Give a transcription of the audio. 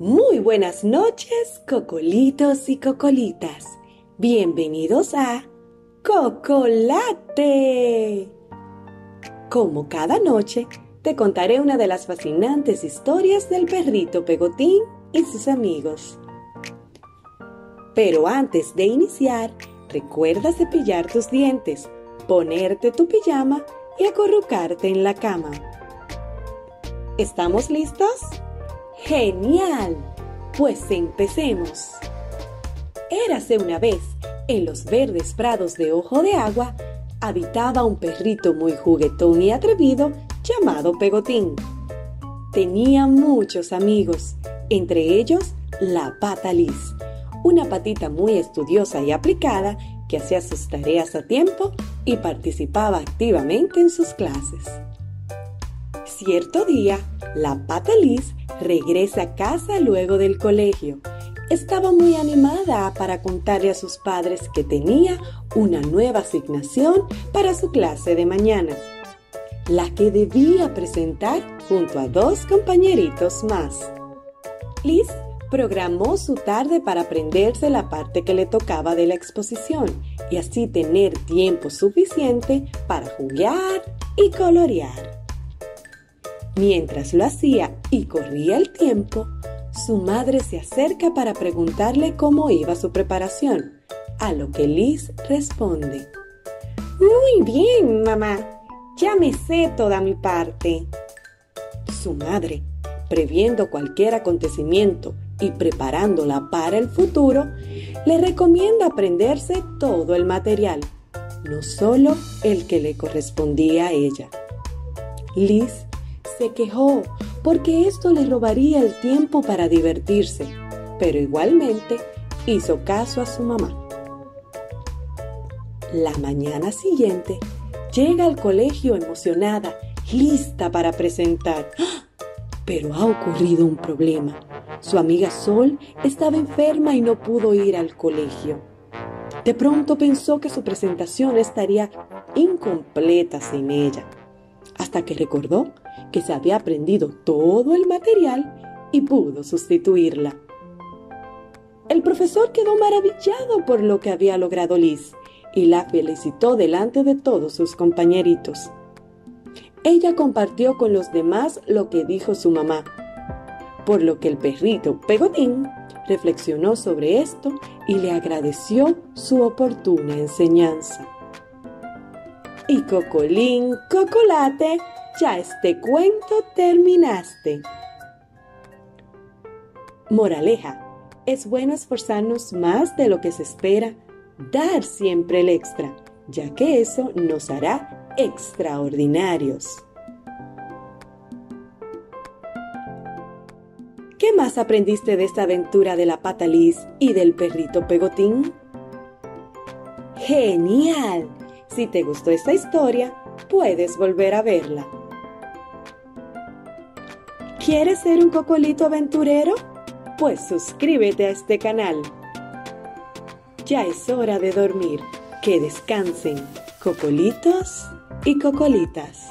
Muy buenas noches, cocolitos y cocolitas. Bienvenidos a Cocolate. Como cada noche, te contaré una de las fascinantes historias del perrito Pegotín y sus amigos. Pero antes de iniciar, recuerda cepillar tus dientes, ponerte tu pijama y acurrucarte en la cama. ¿Estamos listos? ¡Genial! Pues empecemos. Érase una vez, en los verdes prados de Ojo de Agua, habitaba un perrito muy juguetón y atrevido llamado Pegotín. Tenía muchos amigos, entre ellos la pata Liz, una patita muy estudiosa y aplicada que hacía sus tareas a tiempo y participaba activamente en sus clases. Cierto día, la pata Liz regresa a casa luego del colegio. Estaba muy animada para contarle a sus padres que tenía una nueva asignación para su clase de mañana, la que debía presentar junto a dos compañeritos más. Liz programó su tarde para aprenderse la parte que le tocaba de la exposición y así tener tiempo suficiente para jugar y colorear. Mientras lo hacía y corría el tiempo, su madre se acerca para preguntarle cómo iba su preparación, a lo que Liz responde. Muy bien, mamá. Ya me sé toda mi parte. Su madre, previendo cualquier acontecimiento y preparándola para el futuro, le recomienda aprenderse todo el material, no solo el que le correspondía a ella. Liz se quejó porque esto le robaría el tiempo para divertirse, pero igualmente hizo caso a su mamá. La mañana siguiente llega al colegio emocionada, lista para presentar. Pero ha ocurrido un problema. Su amiga Sol estaba enferma y no pudo ir al colegio. De pronto pensó que su presentación estaría incompleta sin ella, hasta que recordó que se había aprendido todo el material y pudo sustituirla. El profesor quedó maravillado por lo que había logrado Liz y la felicitó delante de todos sus compañeritos. Ella compartió con los demás lo que dijo su mamá, por lo que el perrito Pegotín reflexionó sobre esto y le agradeció su oportuna enseñanza. Y Cocolín, Cocolate, ya este cuento terminaste. Moraleja, es bueno esforzarnos más de lo que se espera, dar siempre el extra, ya que eso nos hará extraordinarios. ¿Qué más aprendiste de esta aventura de la pata Liz y del perrito Pegotín? ¡Genial! Si te gustó esta historia, puedes volver a verla. ¿Quieres ser un cocolito aventurero? Pues suscríbete a este canal. Ya es hora de dormir. Que descansen, cocolitos y cocolitas.